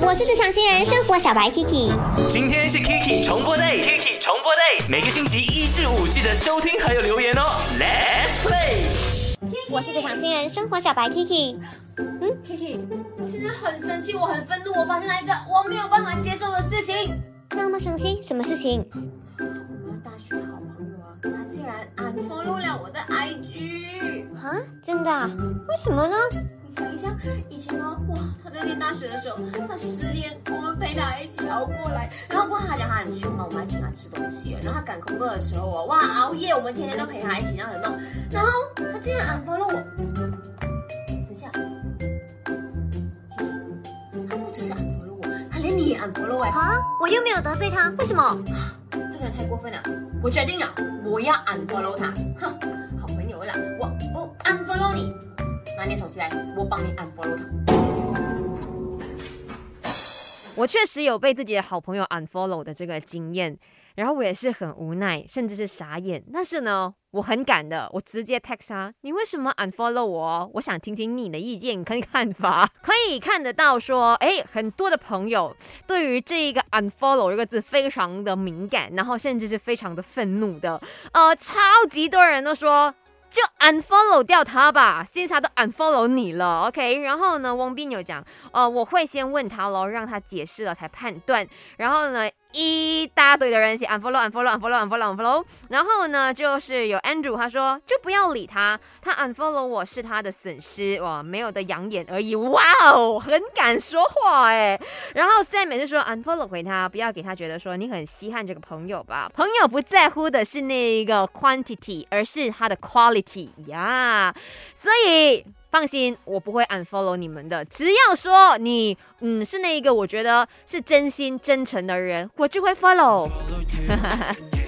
我是职场新人生活小白 Kiki，今天是 Kiki 重播 day，Kiki 重播 day，每个星期一至五记得收听还有留言哦。Let's play。我是职场新人生活小白 Kiki。嗯，Kiki，我现在很生气，我很愤怒，我发现了一个我没有办法接受的事情。那么生气，什么事情？啊，真的？为什么呢？你想一下，以前哦，哇，他在念大学的时候，他失恋，我们陪他一起熬过来。然后过后他讲他很穷嘛，我们还请他吃东西。然后他赶功课的时候哦，哇，熬夜，我们天天都陪他一起这样子弄。然后他竟然 unfollow 我。等一下，他不只是 unfollow 我，他连你也 unfollow 哎。啊，我又没有得罪他，为什么？这个人太过分了，我决定了，我要 unfollow 他。哼，你。拿你手机来，我帮你 unfollow 他。我确实有被自己的好朋友 unfollow 的这个经验，然后我也是很无奈，甚至是傻眼。但是呢，我很敢的，我直接 text 他，你为什么 unfollow 我？我想听听你的意见跟看法。可以看得到说，哎，很多的朋友对于这一个 unfollow 这个字非常的敏感，然后甚至是非常的愤怒的。呃，超级多人都说。就 unfollow 掉他吧，现在他都 unfollow 你了，OK？然后呢，汪斌有讲，呃，我会先问他喽，让他解释了才判断。然后呢？一大堆的人写 unfollow unfollow unfollow unfollow unfollow，然后呢，就是有 Andrew 他说就不要理他，他 unfollow 我是他的损失哇，没有的养眼而已，哇哦，很敢说话哎。然后 Sam 就说 unfollow 回他，不要给他觉得说你很稀罕这个朋友吧，朋友不在乎的是那个 quantity，而是他的 quality 呀，所以。放心，我不会 unfollow 你们的。只要说你，嗯，是那一个我觉得是真心真诚的人，我就会 follow。